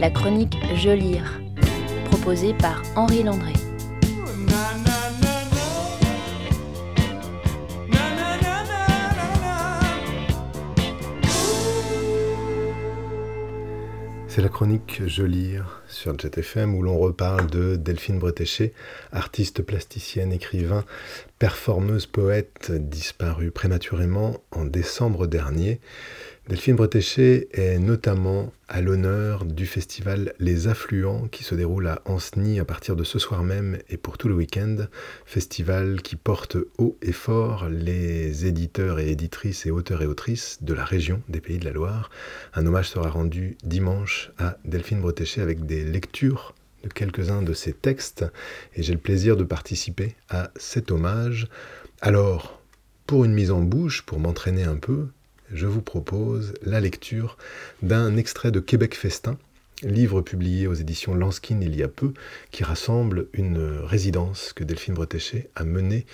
la chronique Je lire, proposée par Henri Landré. C'est la chronique Je lire sur JetFM où l'on reparle de Delphine Bretéché, artiste plasticienne, écrivain, performeuse, poète, disparue prématurément en décembre dernier. Delphine Bretéché est notamment à l'honneur du festival Les Affluents qui se déroule à Ancenis à partir de ce soir même et pour tout le week-end. Festival qui porte haut et fort les éditeurs et éditrices et auteurs et autrices de la région des Pays de la Loire. Un hommage sera rendu dimanche à Delphine Bretéché avec des lectures de quelques-uns de ses textes et j'ai le plaisir de participer à cet hommage. Alors, pour une mise en bouche, pour m'entraîner un peu, je vous propose la lecture d'un extrait de Québec Festin, livre publié aux éditions Lanskin il y a peu, qui rassemble une résidence que Delphine Bretéché a menée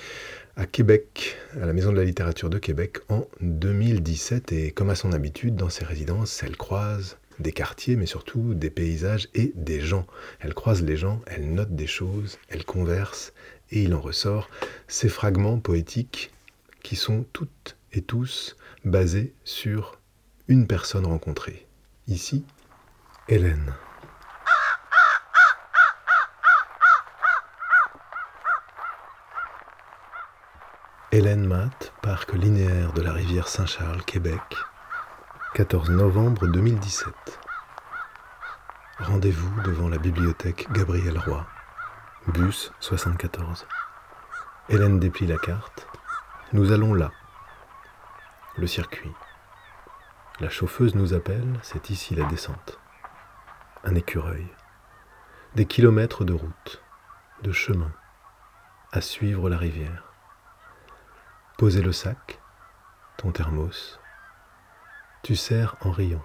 à Québec, à la Maison de la littérature de Québec en 2017. Et comme à son habitude, dans ces résidences, elle croise des quartiers, mais surtout des paysages et des gens. Elle croise les gens, elle note des choses, elle converse, et il en ressort ces fragments poétiques qui sont toutes et tous basés sur une personne rencontrée. Ici, Hélène. Hélène Matt, parc linéaire de la rivière Saint-Charles, Québec, 14 novembre 2017. Rendez-vous devant la bibliothèque Gabriel Roy, bus 74. Hélène déplie la carte. Nous allons là, le circuit. La chauffeuse nous appelle, c'est ici la descente. Un écureuil. Des kilomètres de route, de chemin, à suivre la rivière. Poser le sac, ton thermos. Tu sers en riant,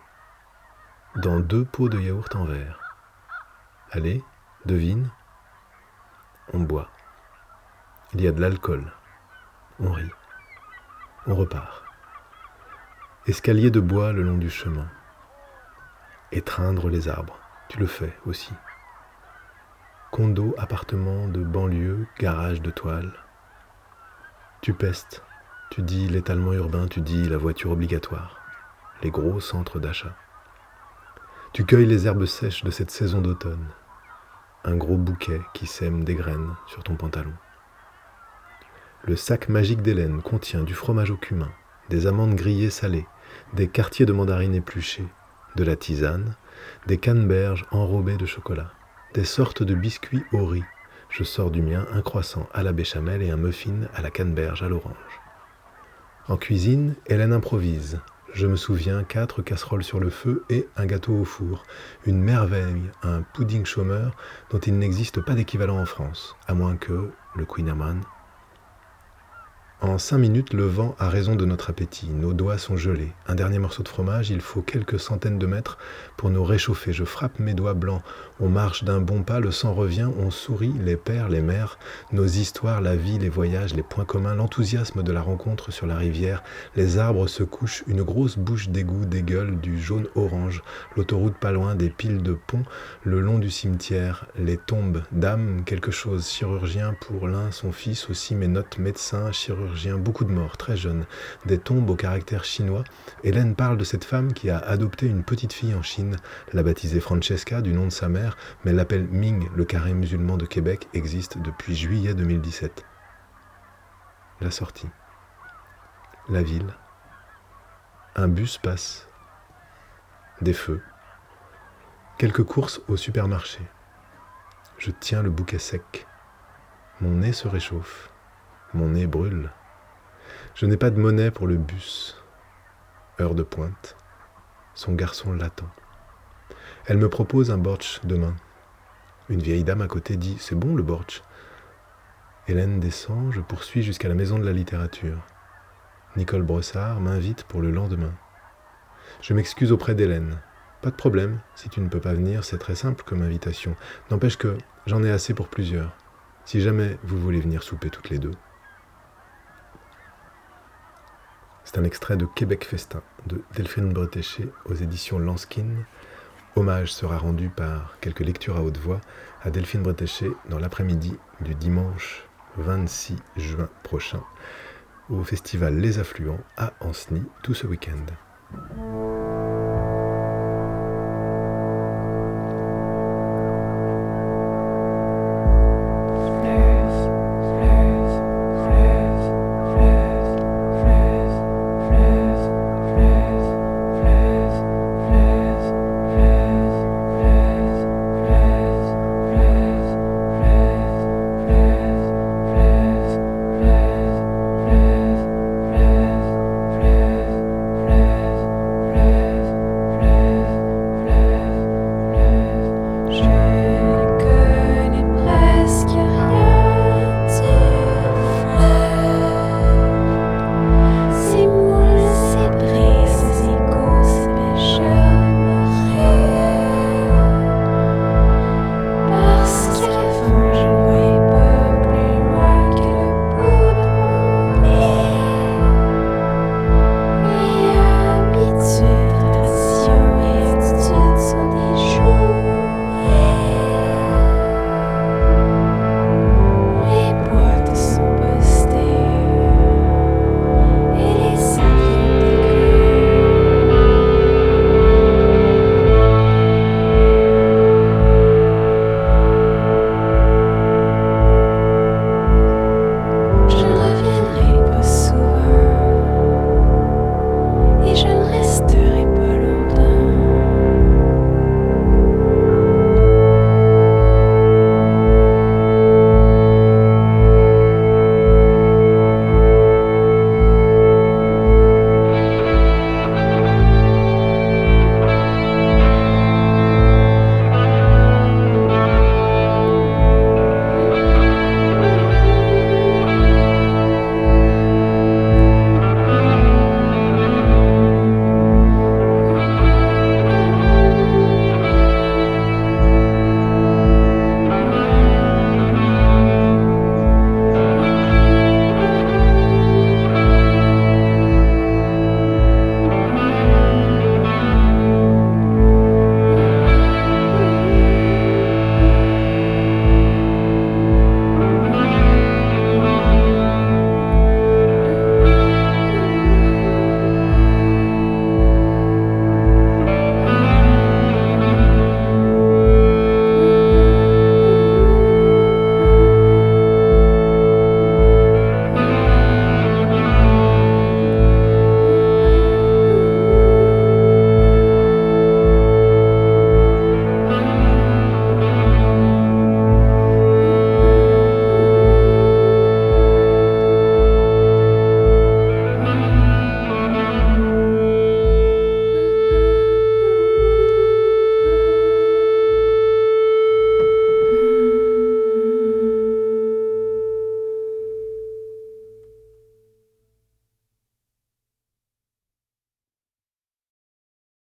dans deux pots de yaourt en verre. Allez, devine. On boit. Il y a de l'alcool. On rit. On repart. Escalier de bois le long du chemin. Étreindre les arbres, tu le fais aussi. Condo, appartement de banlieue, garage de toile. Tu pestes, tu dis l'étalement urbain, tu dis la voiture obligatoire, les gros centres d'achat. Tu cueilles les herbes sèches de cette saison d'automne, un gros bouquet qui sème des graines sur ton pantalon. Le sac magique d'Hélène contient du fromage au cumin, des amandes grillées salées, des quartiers de mandarines épluchées, de la tisane, des canneberges enrobées de chocolat, des sortes de biscuits au riz. Je sors du mien un croissant à la béchamel et un muffin à la canneberge à l'orange. En cuisine, Hélène improvise. Je me souviens quatre casseroles sur le feu et un gâteau au four. Une merveille, un pudding chômeur dont il n'existe pas d'équivalent en France, à moins que le Queen Amman en cinq minutes, le vent a raison de notre appétit. Nos doigts sont gelés. Un dernier morceau de fromage, il faut quelques centaines de mètres pour nous réchauffer. Je frappe mes doigts blancs. On marche d'un bon pas, le sang revient, on sourit, les pères, les mères, nos histoires, la vie, les voyages, les points communs, l'enthousiasme de la rencontre sur la rivière. Les arbres se couchent, une grosse bouche d'égout dégueule du jaune-orange. L'autoroute pas loin, des piles de ponts, le long du cimetière, les tombes, d'âme, quelque chose, chirurgien pour l'un, son fils aussi, mes notes, médecin, chirurgien beaucoup de morts très jeunes, des tombes au caractère chinois. Hélène parle de cette femme qui a adopté une petite fille en Chine, l'a baptisée Francesca du nom de sa mère, mais l'appelle Ming, le carré musulman de Québec existe depuis juillet 2017. La sortie. La ville. Un bus passe. Des feux. Quelques courses au supermarché. Je tiens le bouquet sec. Mon nez se réchauffe. Mon nez brûle. Je n'ai pas de monnaie pour le bus. Heure de pointe. Son garçon l'attend. Elle me propose un bortsch demain. Une vieille dame à côté dit C'est bon le bortsch. Hélène descend, je poursuis jusqu'à la maison de la littérature. Nicole Brossard m'invite pour le lendemain. Je m'excuse auprès d'Hélène. Pas de problème, si tu ne peux pas venir, c'est très simple comme invitation. N'empêche que j'en ai assez pour plusieurs. Si jamais vous voulez venir souper toutes les deux. C'est un extrait de Québec Festin de Delphine Bretéché aux éditions Lanskin Hommage sera rendu par quelques lectures à haute voix à Delphine Bretéché dans l'après-midi du dimanche 26 juin prochain au festival Les Affluents à Anceny tout ce week-end.